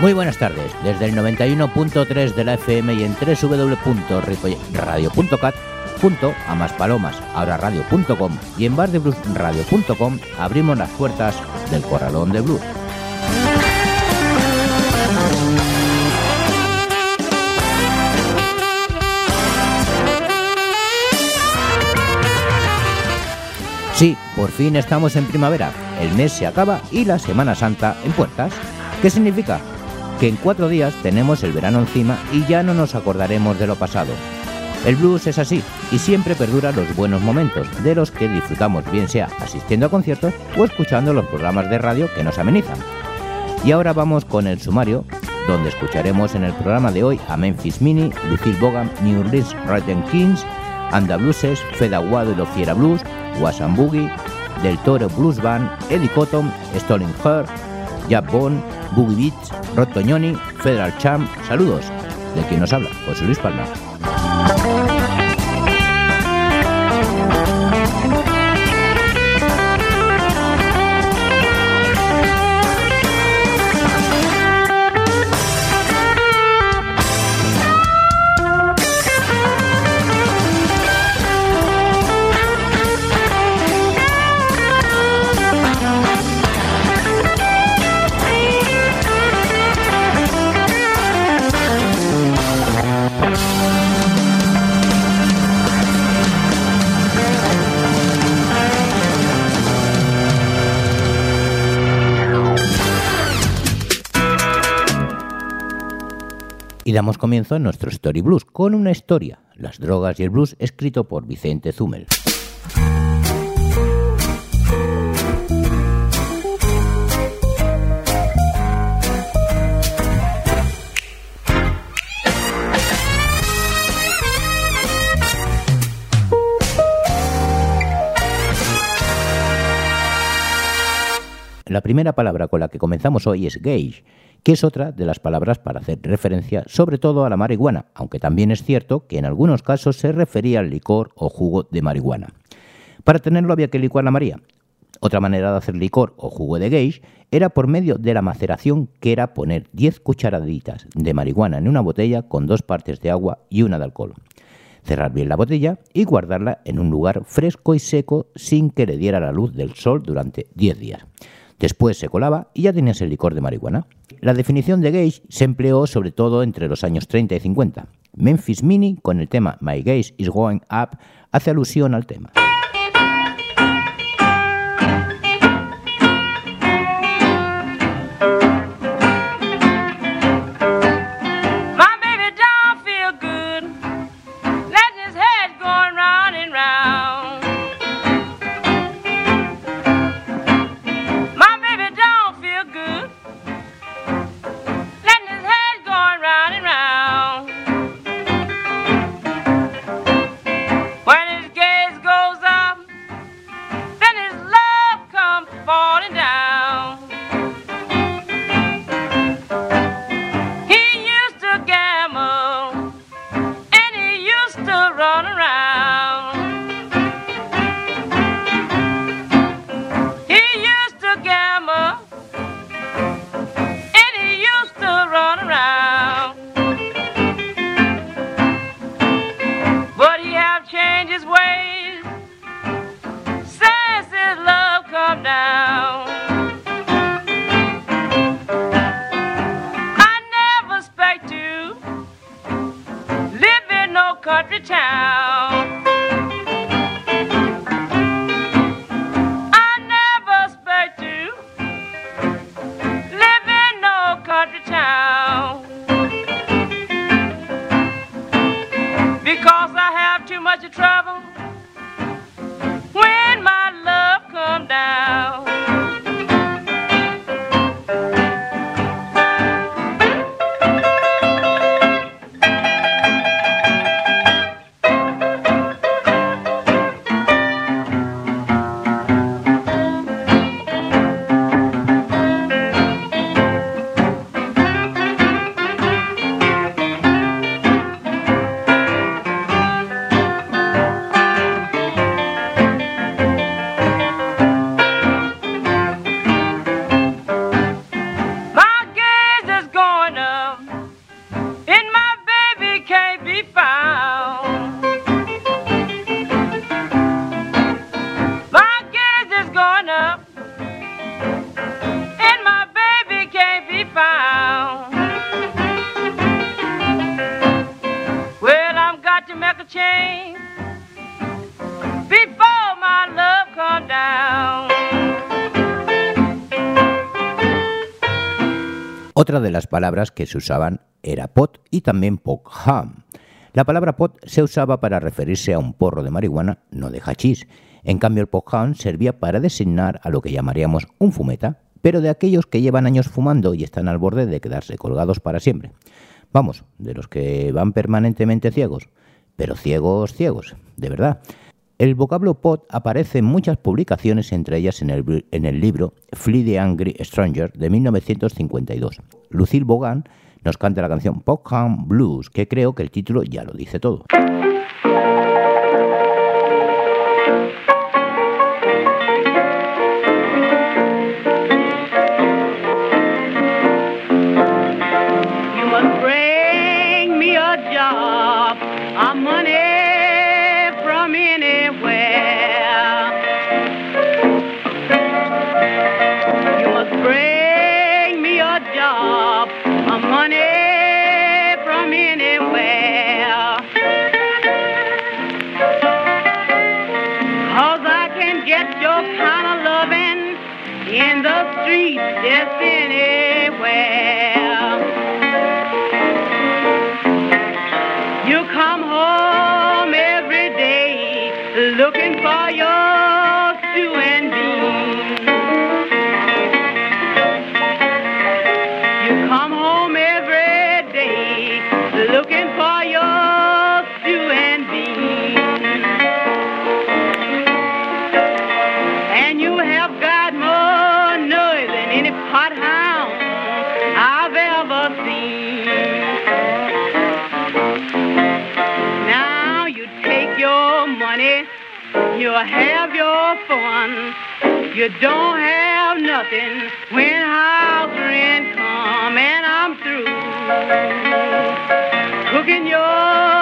Muy buenas tardes, desde el 91.3 de la FM y en www.radio.cat junto a Más Palomas, ahora radio.com y en bardebluesradio.com abrimos las puertas del Corralón de Blues. Sí, por fin estamos en primavera, el mes se acaba y la Semana Santa en puertas. ¿Qué significa? que en cuatro días tenemos el verano encima y ya no nos acordaremos de lo pasado. El blues es así y siempre perdura los buenos momentos, de los que disfrutamos bien sea asistiendo a conciertos o escuchando los programas de radio que nos amenizan. Y ahora vamos con el sumario, donde escucharemos en el programa de hoy a Memphis Mini, Lucille Bogan, New Orleans Ratten Kings, Anda Blueses, Fed Aguado y Lo Fiera Blues, Wasan Boogie, Del Toro Blues Band, Eddie Cotton, Stolen Heart, Jab Bond, Boogie Beats, Rod Toñoni, Federal Champ, saludos. De quien nos habla, José Luis Palma. Y damos comienzo a nuestro Story Blues con una historia, Las drogas y el blues, escrito por Vicente Zumel. La primera palabra con la que comenzamos hoy es gauge, que es otra de las palabras para hacer referencia sobre todo a la marihuana, aunque también es cierto que en algunos casos se refería al licor o jugo de marihuana. Para tenerlo había que licuar la María. Otra manera de hacer licor o jugo de gauge era por medio de la maceración, que era poner 10 cucharaditas de marihuana en una botella con dos partes de agua y una de alcohol. Cerrar bien la botella y guardarla en un lugar fresco y seco sin que le diera la luz del sol durante 10 días. Después se colaba y ya tenías el licor de marihuana. La definición de gauge se empleó sobre todo entre los años 30 y 50. Memphis Mini, con el tema My Gauge is Going Up, hace alusión al tema. De las palabras que se usaban era pot y también pokham. La palabra pot se usaba para referirse a un porro de marihuana, no de hachís. En cambio, el pokham servía para designar a lo que llamaríamos un fumeta, pero de aquellos que llevan años fumando y están al borde de quedarse colgados para siempre. Vamos, de los que van permanentemente ciegos, pero ciegos, ciegos, de verdad. El vocablo pot aparece en muchas publicaciones, entre ellas en el, el libro Flee the Angry Stranger de 1952. Lucille Bogan nos canta la canción Pokham Blues, que creo que el título ya lo dice todo. street, just anywhere. You don't have nothing when house rent come and I'm through cooking your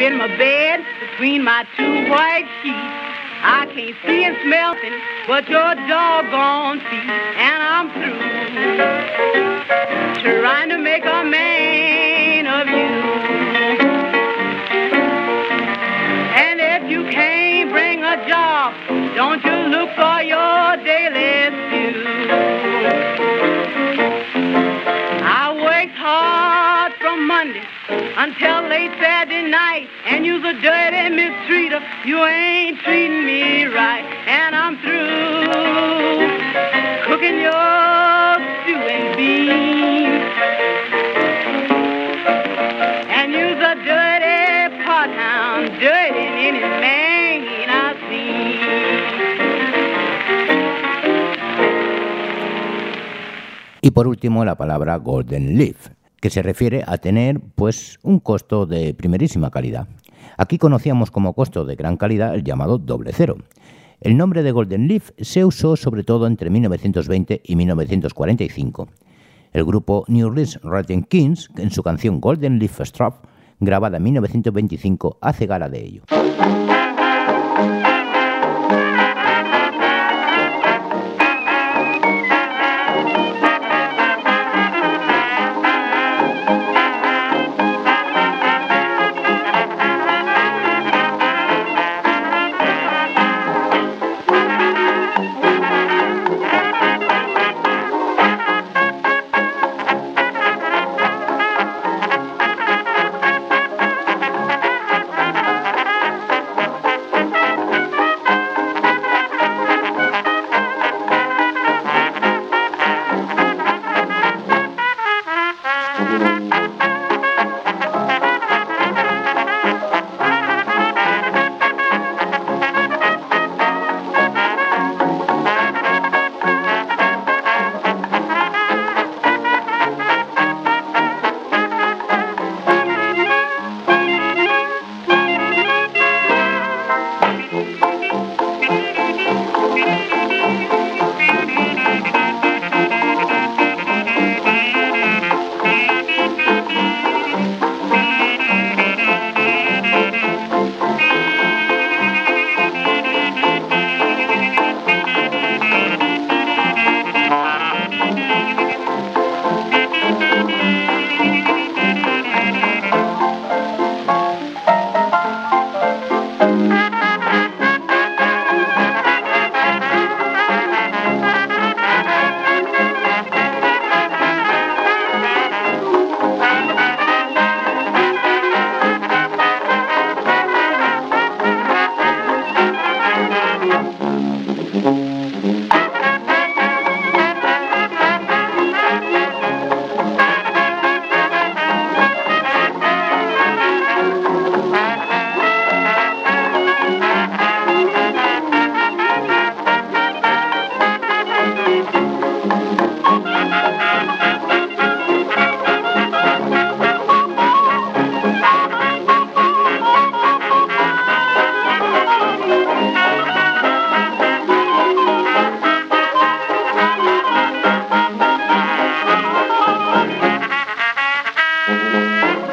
in my bed between my two white sheets. I can't see and smell things but your doggone feet, and I'm through trying to make a man of you. And if you can't bring a job, don't you look for your daily stew. I worked hard from Monday until late Saturday You ain't treating me right, and I'm through cooking your stew and beans. And you's a dirty pothound, dirty in any man I see. Y por último, la palabra golden leaf, que se refiere a tener pues un costo de primerísima calidad. Aquí conocíamos como costo de gran calidad el llamado doble cero. El nombre de Golden Leaf se usó sobre todo entre 1920 y 1945. El grupo New Orleans Writing Kings, en su canción Golden Leaf Strap, grabada en 1925, hace gala de ello. Música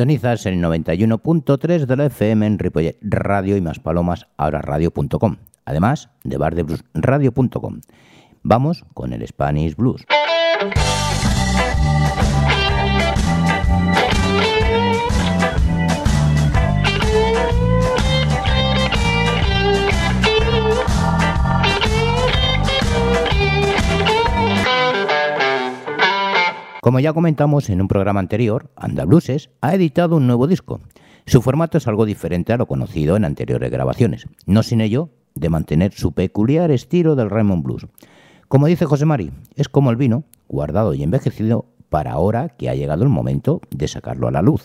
Sintonizas el 91.3 de la FM en Ripollet Radio y más palomas ahora radio.com, además de bardebluesradio.com. Vamos con el Spanish Blues. Como ya comentamos en un programa anterior, Andabluses ha editado un nuevo disco. Su formato es algo diferente a lo conocido en anteriores grabaciones, no sin ello de mantener su peculiar estilo del Raymond Blues. Como dice José Mari, es como el vino, guardado y envejecido para ahora que ha llegado el momento de sacarlo a la luz.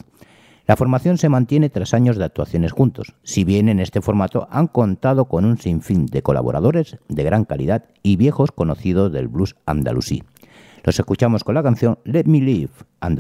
La formación se mantiene tras años de actuaciones juntos, si bien en este formato han contado con un sinfín de colaboradores de gran calidad y viejos conocidos del blues andalusí. Los escuchamos con la canción Let Me Live and.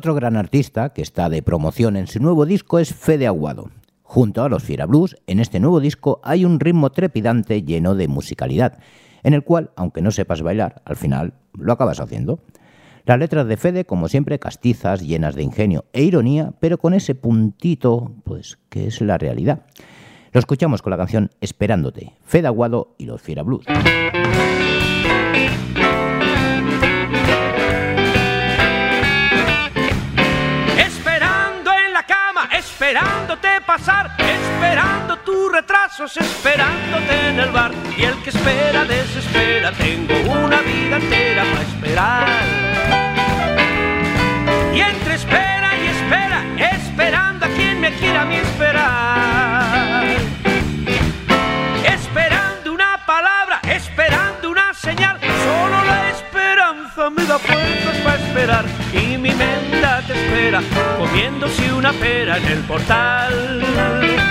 Otro gran artista que está de promoción en su nuevo disco es Fede Aguado. Junto a los Fiera Blues, en este nuevo disco hay un ritmo trepidante lleno de musicalidad, en el cual, aunque no sepas bailar, al final lo acabas haciendo. Las letras de Fede, como siempre, castizas, llenas de ingenio e ironía, pero con ese puntito, pues, que es la realidad. Lo escuchamos con la canción Esperándote, Fede Aguado y los Fiera Blues. Esperándote pasar, esperando tus retrasos, esperándote en el bar. Y el que espera desespera, tengo una vida entera para esperar. Y entre espera y espera, esperando a quien me quiera a mí esperar. Esperando una palabra, esperando una señal, solo la esperanza me da fuerzas para Y mi mente te espera, comiéndose una pera en el portal.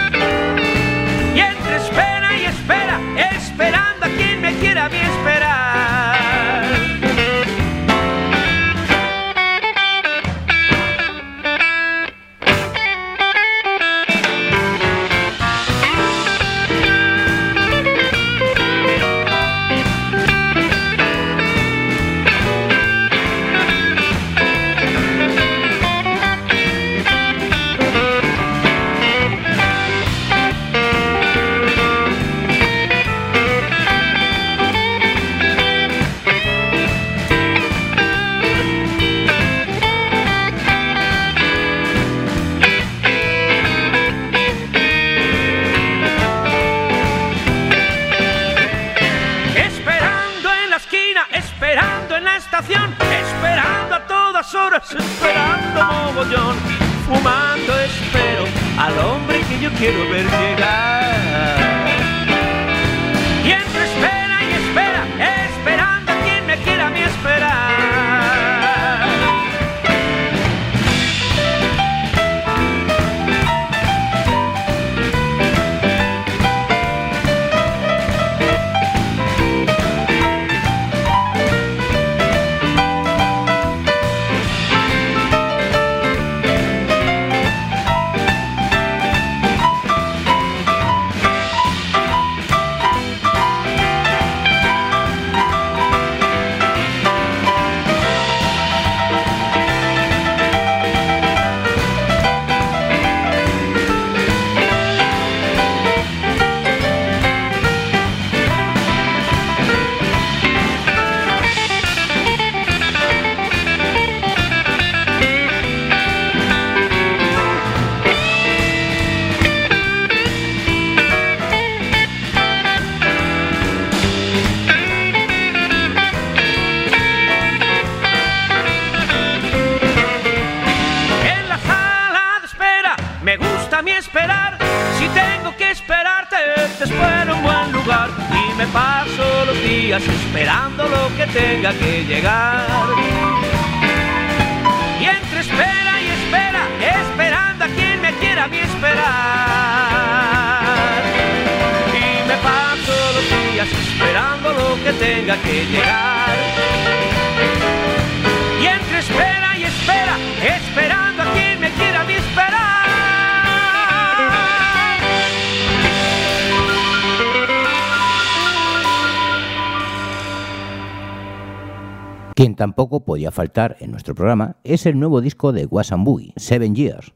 Podía faltar en nuestro programa es el nuevo disco de Was and Boogie, Seven Years.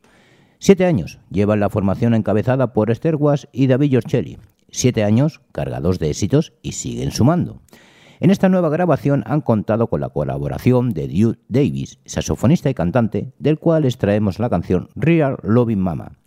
Siete años llevan la formación encabezada por Esther Was y David Giorcelli. Siete años cargados de éxitos y siguen sumando. En esta nueva grabación han contado con la colaboración de Duke Davis, saxofonista y cantante, del cual extraemos la canción Real Loving Mama,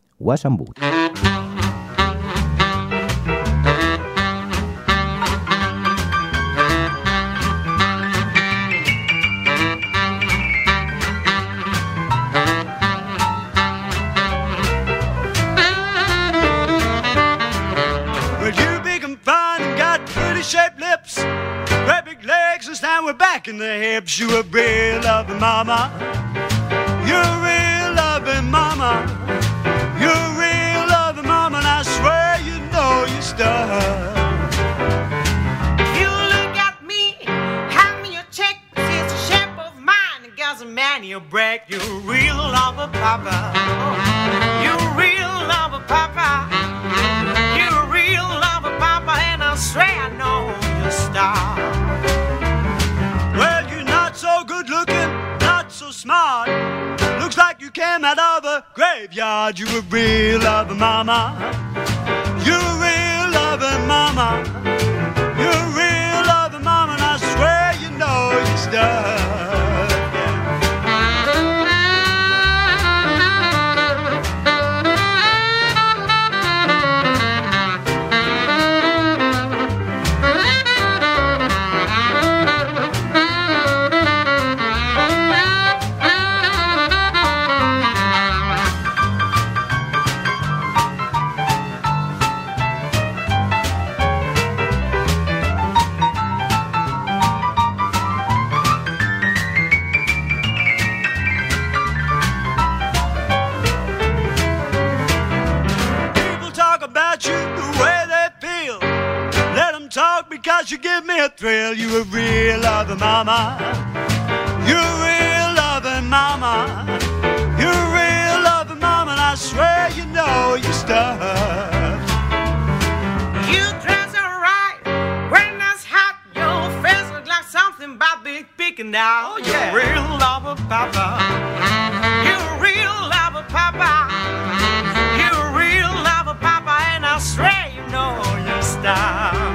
Was and Boogie. we're back in the hips. You a real loving mama. You're a real loving mama. You're a real loving mama, and I swear you know your stuff. You look at me, hand me your check. It's the shape of mine. Girl, doesn't man you break. You real love a papa. Star. Well, you're not so good looking, not so smart. Looks like you came out of a graveyard. You a real loving mama. You a real loving mama. You a real loving mama, and I swear you know your stuff. You give me a thrill. You a real loving mama. You a real loving mama. You a real loving mama, and I swear you know your stuff. You dress alright when it's hot. Your face look like something about big picking out. Oh, yeah. You real lover, papa. You a real lover, papa. You a real lover, papa, and I swear you know your style.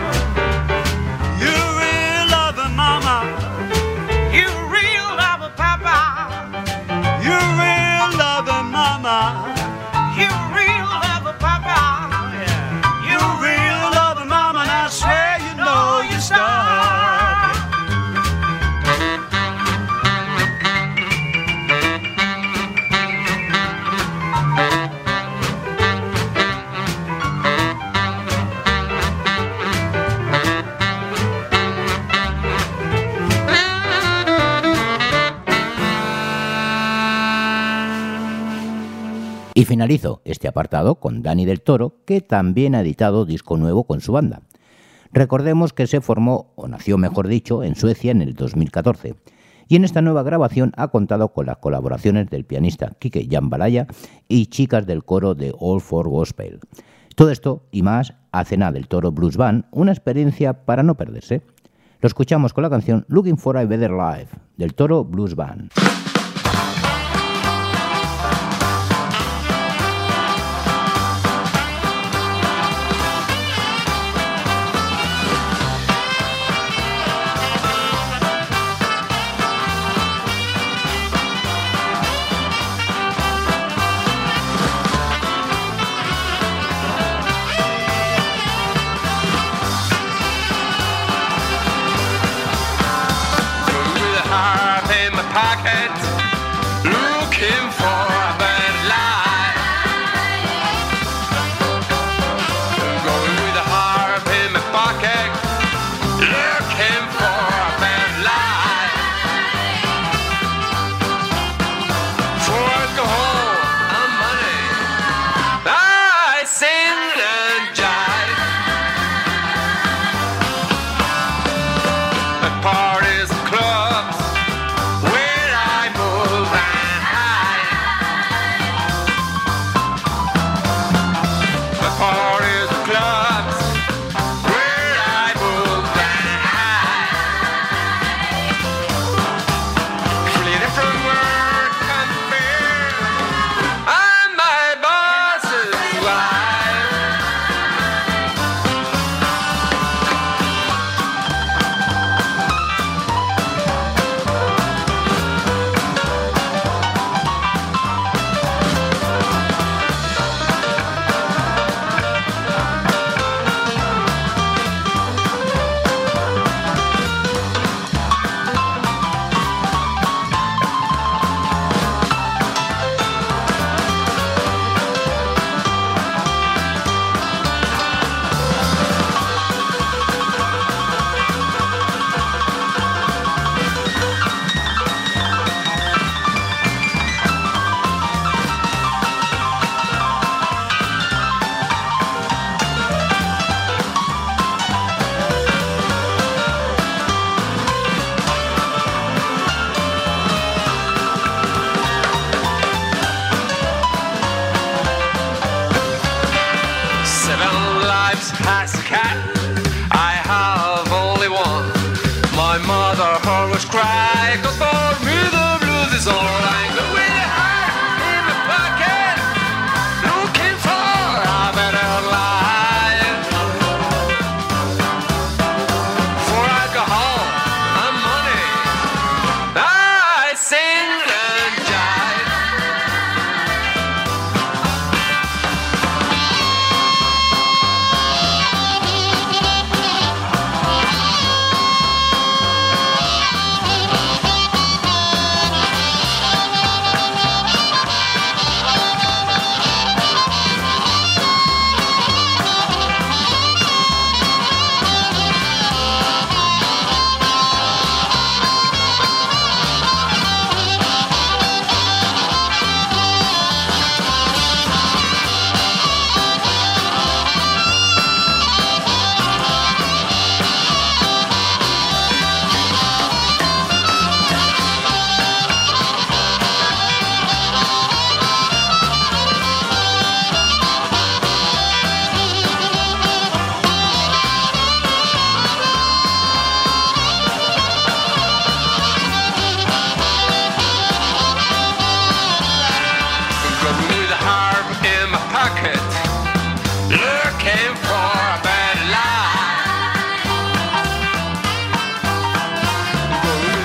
Finalizo este apartado con Dani del Toro, que también ha editado disco nuevo con su banda. Recordemos que se formó, o nació mejor dicho, en Suecia en el 2014. Y en esta nueva grabación ha contado con las colaboraciones del pianista Kike Jambalaya y chicas del coro de All for Gospel. Todo esto y más hace nada del Toro Blues Band una experiencia para no perderse. Lo escuchamos con la canción Looking for a Better Life del Toro Blues Band.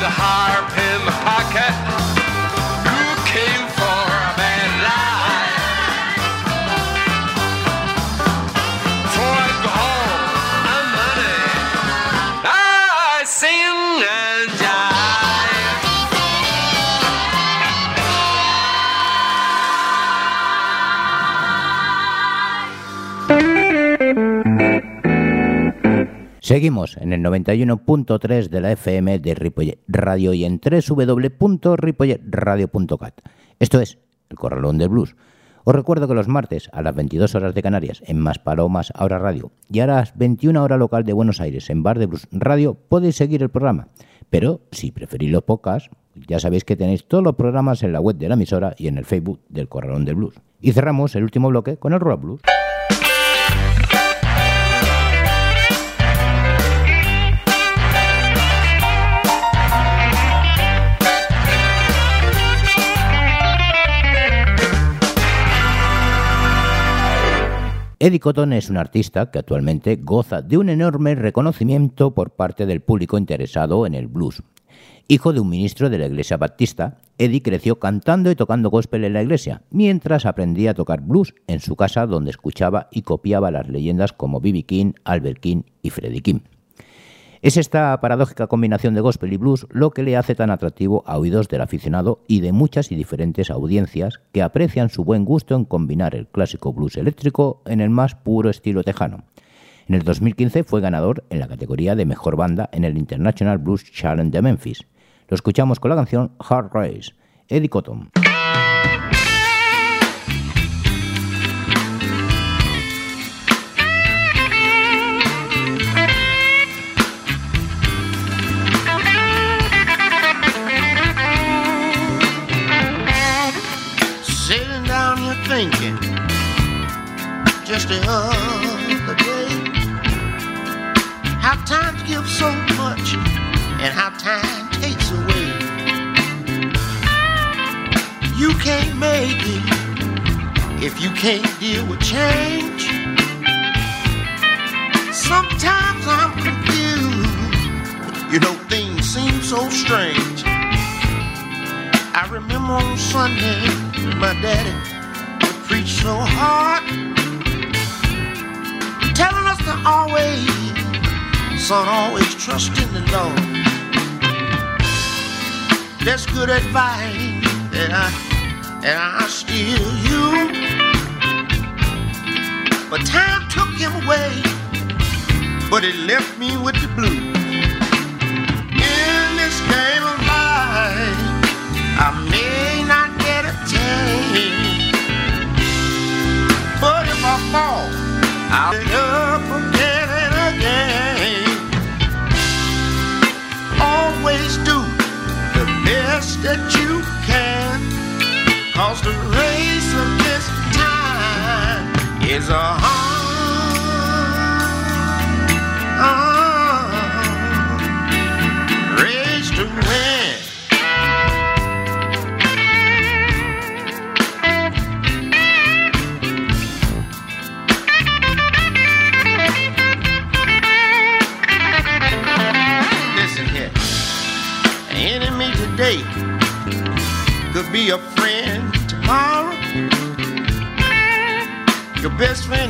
the harp. Seguimos en el 91.3 de la FM de Ripollet Radio y en www.ripolletradio.cat. Esto es El Corralón del Blues. Os recuerdo que los martes a las 22 horas de Canarias en Más Palomas Ahora Radio y a las 21 horas local de Buenos Aires en Bar de Blues Radio podéis seguir el programa. Pero si preferís los podcasts, ya sabéis que tenéis todos los programas en la web de la emisora y en el Facebook del Corralón del Blues. Y cerramos el último bloque con el Rock Blues. Eddie Cotton es un artista que actualmente goza de un enorme reconocimiento por parte del público interesado en el blues. Hijo de un ministro de la iglesia baptista, Eddie creció cantando y tocando gospel en la iglesia, mientras aprendía a tocar blues en su casa donde escuchaba y copiaba las leyendas como B.B. King, Albert King y Freddie King. Es esta paradójica combinación de gospel y blues lo que le hace tan atractivo a oídos del aficionado y de muchas y diferentes audiencias que aprecian su buen gusto en combinar el clásico blues eléctrico en el más puro estilo tejano. En el 2015 fue ganador en la categoría de Mejor Banda en el International Blues Challenge de Memphis. Lo escuchamos con la canción Hard Race, Eddie Cotton. The other day how time gives so much and how time takes away. You can't make it if you can't deal with change. Sometimes I'm confused. You know, things seem so strange. I remember on Sunday, my daddy would preach so hard, always, son, always trust in the Lord. That's good advice that I and I still use. But time took him away, but it left me with the blues. In this game of life. I may not get a change, but if I fall, I'll get up again Always do the best that you can, cause the race time is a hard race to win.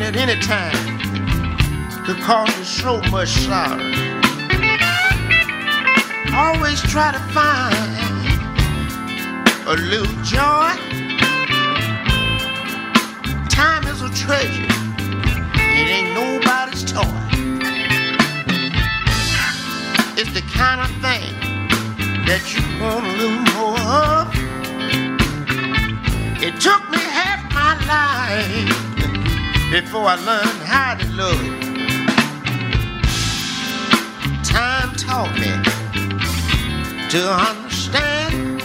At any time could cause you so much sorrow. Always try to find a little joy. Time is a treasure. It ain't nobody's toy. It's the kind of thing that you want a little more of. It took me half my life before I learned how to love. Time taught me to understand.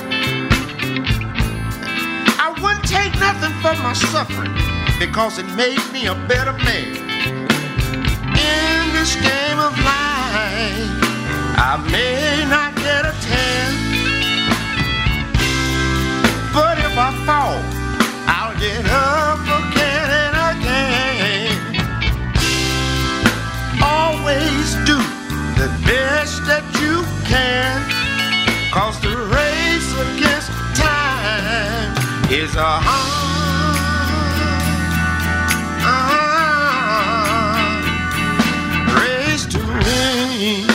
I wouldn't take nothing for my suffering because it made me a better man. In this game of life, I may not get a ten, but if I fall, I'll get up again Always do the best that you can, cause the race against time is a hard race to win.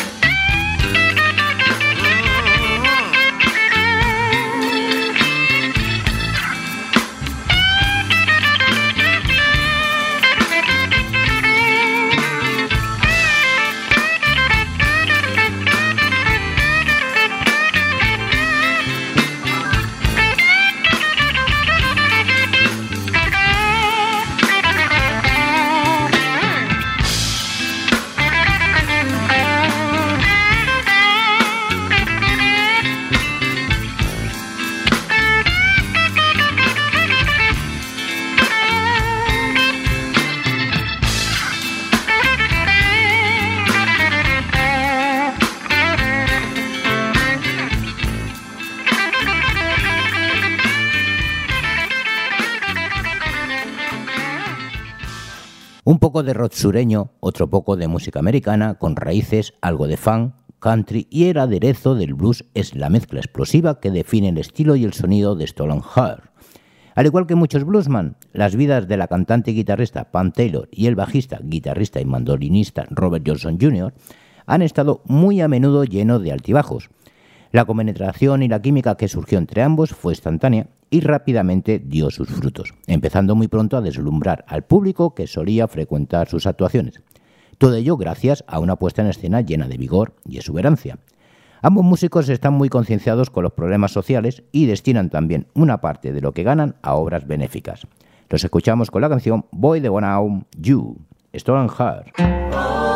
Poco de rock sureño, otro poco de música americana, con raíces, algo de funk, country y el aderezo del blues es la mezcla explosiva que define el estilo y el sonido de Stolen Heart. Al igual que muchos bluesman, las vidas de la cantante y guitarrista Pam Taylor y el bajista, guitarrista y mandolinista Robert Johnson Jr. han estado muy a menudo llenos de altibajos. La compenetración y la química que surgió entre ambos fue instantánea y rápidamente dio sus frutos, empezando muy pronto a deslumbrar al público que solía frecuentar sus actuaciones. Todo ello gracias a una puesta en escena llena de vigor y exuberancia. Ambos músicos están muy concienciados con los problemas sociales y destinan también una parte de lo que ganan a obras benéficas. Los escuchamos con la canción Boy the One Out You, Stolen Heart.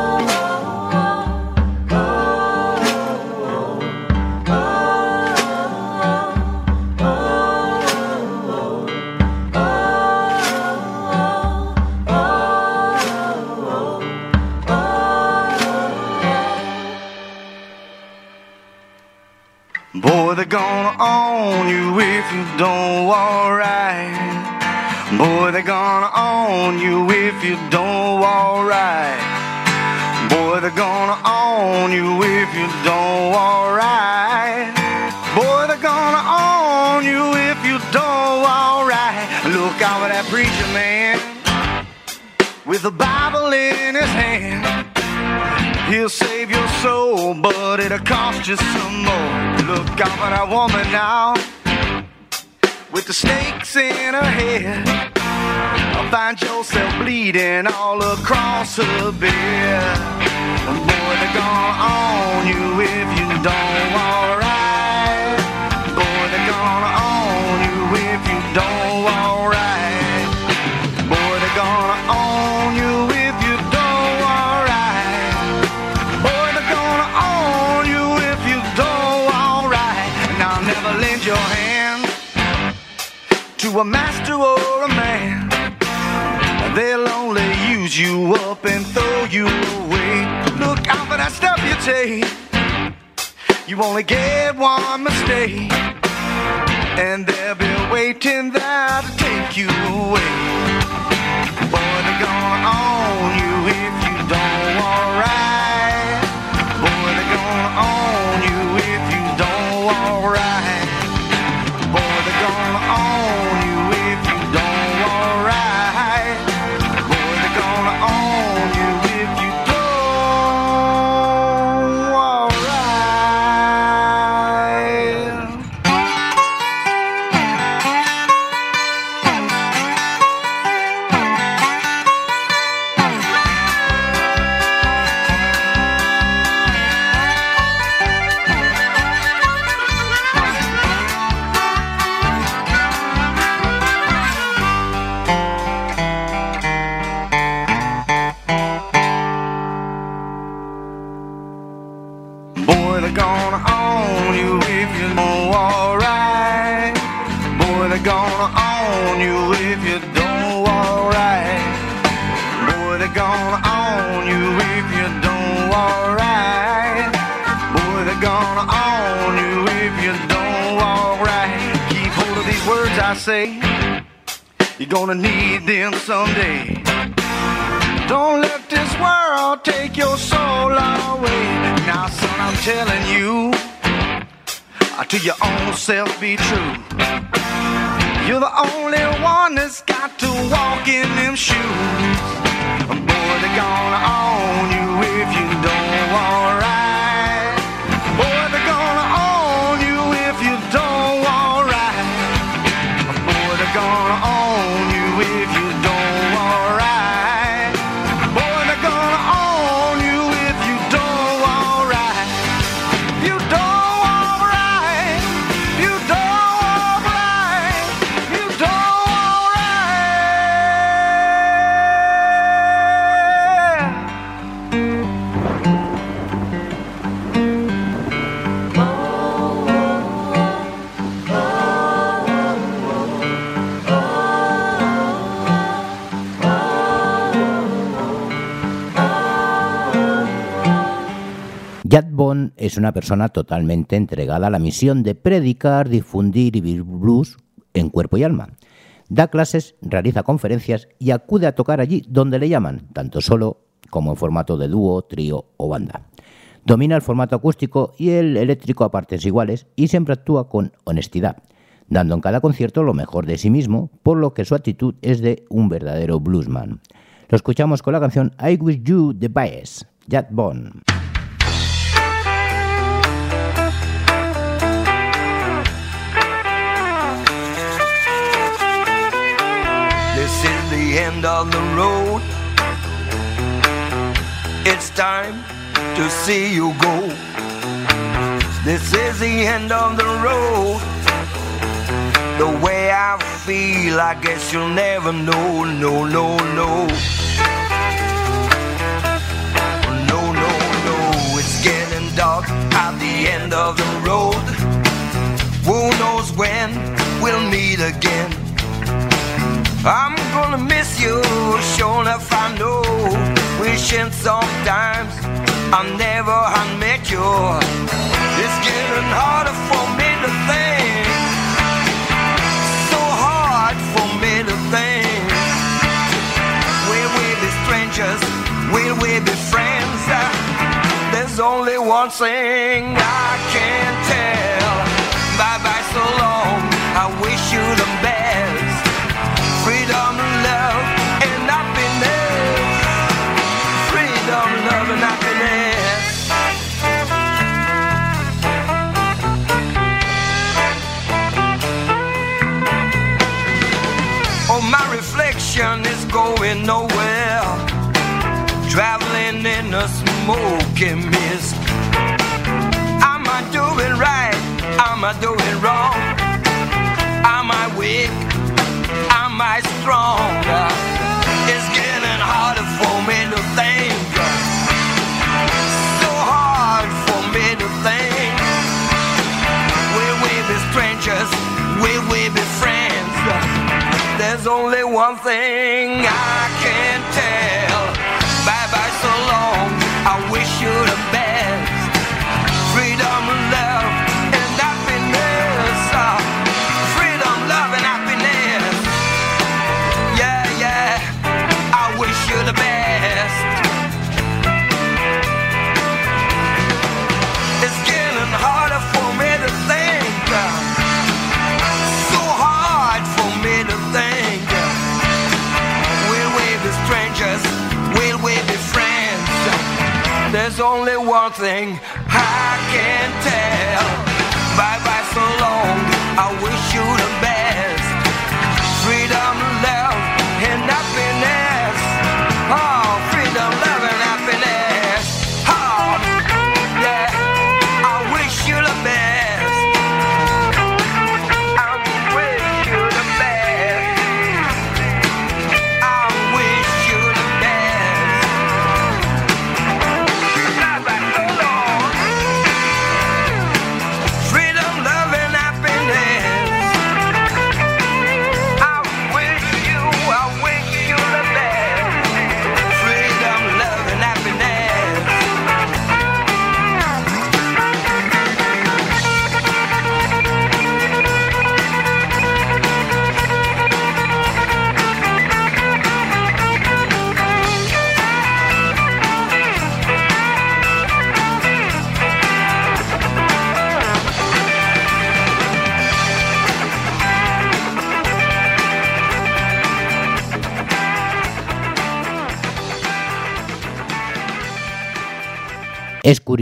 You some more. Look out for that woman now with the snakes in her head. I'll find yourself bleeding all across her bed. Boy, they're gonna own you if you don't alright. A master or a man. They'll only use you up and throw you away. Look out for that stuff you take. You only get one mistake, and they'll be waiting there to take you away. Boy, they're gonna own you if es una persona totalmente entregada a la misión de predicar, difundir y vivir blues en cuerpo y alma. Da clases, realiza conferencias y acude a tocar allí donde le llaman, tanto solo como en formato de dúo, trío o banda. Domina el formato acústico y el eléctrico a partes iguales y siempre actúa con honestidad, dando en cada concierto lo mejor de sí mismo, por lo que su actitud es de un verdadero bluesman. Lo escuchamos con la canción I Wish You the Best, Jack Bond. This is the end of the road. It's time to see you go. This is the end of the road. The way I feel, I guess you'll never know. No, no, no. No, no, no. It's getting dark at the end of the road. Who knows when we'll meet again? I'm gonna miss you, sure enough I know. Wishing sometimes I never had met you. It's getting harder for me to think. So hard for me to think. Will we be strangers? Will we be friends? There's only one thing I can tell. Bye bye so long. I wish you the best nowhere. Traveling in a smoky mist. Am I doing right? Am I doing wrong? Am I weak? am I stronger? It's getting harder for me to think. So hard for me to think. Will we be strangers? Will we be friends? There's only one thing I can tell. Bye bye so long. I wish you the best. Only one thing I can tell. Bye bye so long. I wish you the best. Freedom, love, and happiness.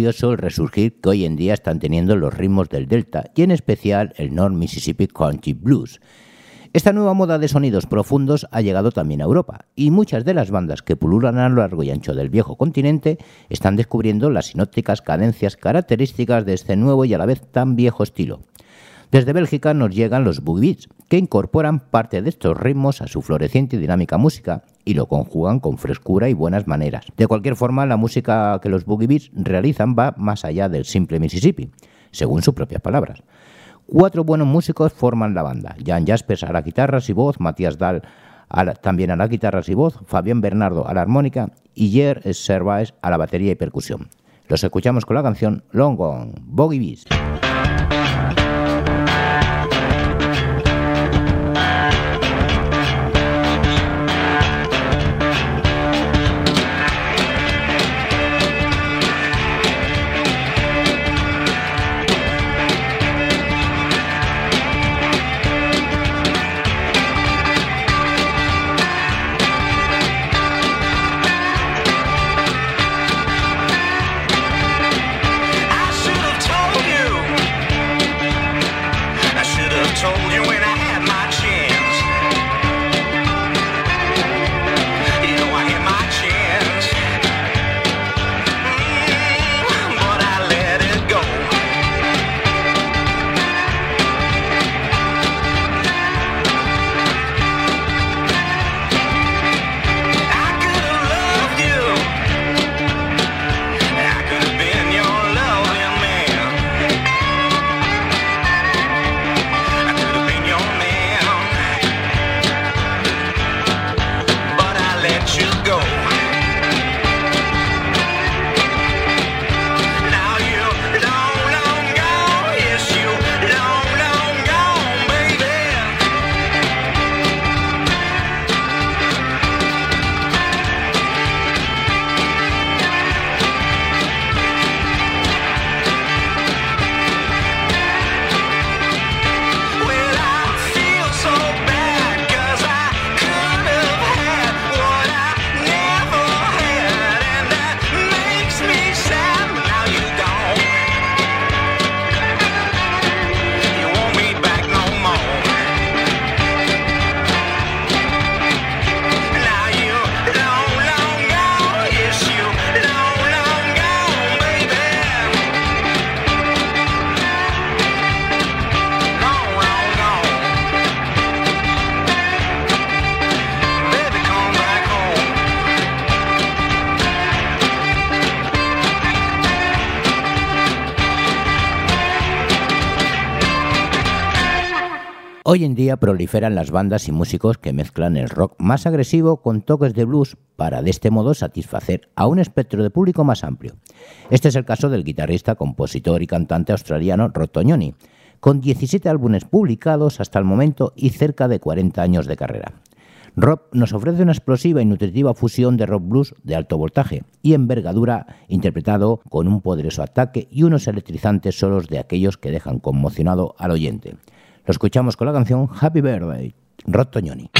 Curioso el resurgir que hoy en día están teniendo los ritmos del Delta y en especial el North Mississippi Country Blues. Esta nueva moda de sonidos profundos ha llegado también a Europa y muchas de las bandas que pululan a lo largo y ancho del viejo continente están descubriendo las sinópticas cadencias características de este nuevo y a la vez tan viejo estilo. Desde Bélgica nos llegan los boogie beats, que incorporan parte de estos ritmos a su floreciente y dinámica música y lo conjugan con frescura y buenas maneras. De cualquier forma, la música que los boogie beats realizan va más allá del simple Mississippi, según sus propias palabras. Cuatro buenos músicos forman la banda. Jan Jaspers a las guitarras y voz, Matías Dahl la- también a las guitarras y voz, Fabián Bernardo a la armónica y Jer Servaes a la batería y percusión. Los escuchamos con la canción Long Gone, Boogie Beats. Hoy en día proliferan las bandas y músicos que mezclan el rock más agresivo con toques de blues para de este modo satisfacer a un espectro de público más amplio. Este es el caso del guitarrista, compositor y cantante australiano Rod Tognoni, con 17 álbumes publicados hasta el momento y cerca de 40 años de carrera. Rob nos ofrece una explosiva y nutritiva fusión de rock blues de alto voltaje y envergadura interpretado con un poderoso ataque y unos electrizantes solos de aquellos que dejan conmocionado al oyente. Lo escuchamos con la canción Happy Birthday, Rod Tognoni.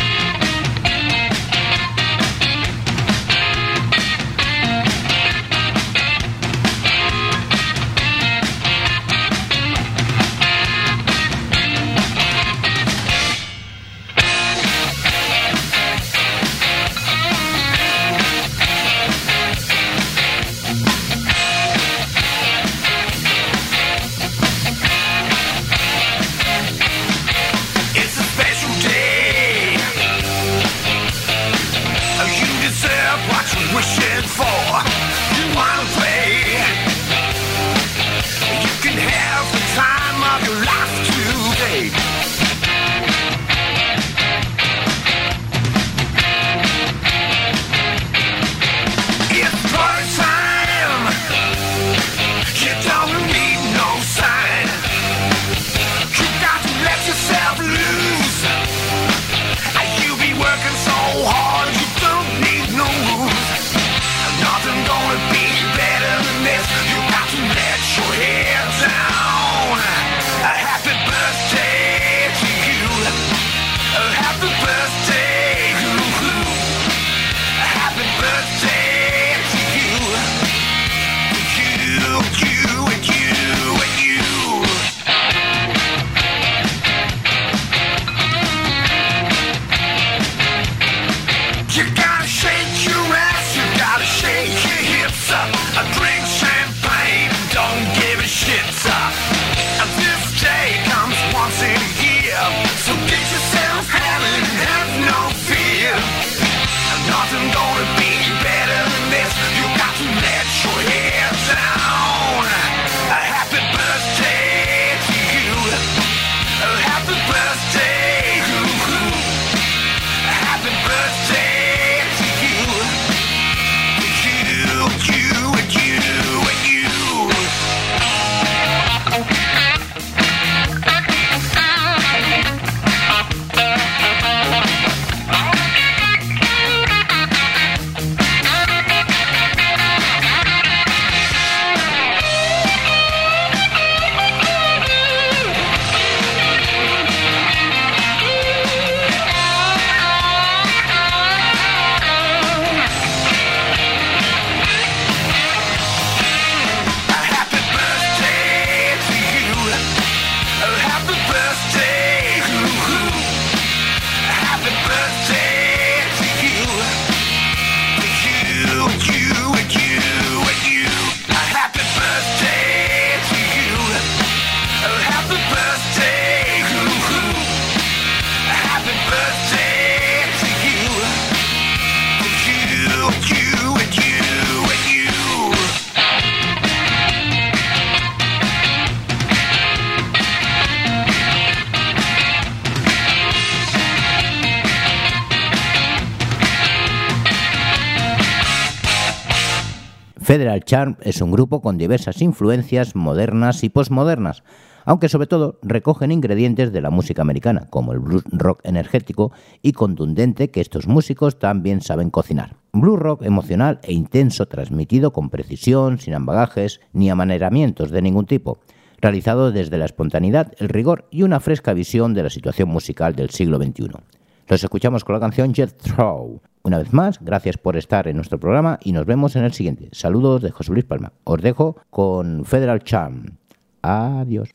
Charm es un grupo con diversas influencias modernas y posmodernas, aunque sobre todo recogen ingredientes de la música americana, como el blues rock energético y contundente que estos músicos también saben cocinar. Blues rock emocional e intenso transmitido con precisión, sin ambagajes ni amaneramientos de ningún tipo, realizado desde la espontaneidad, el rigor y una fresca visión de la situación musical del siglo XXI. Los escuchamos con la canción Jet Throw, una vez más, gracias por estar en nuestro programa y nos vemos en el siguiente. Saludos de José Luis Palma. Os dejo con Federal Charm. Adiós.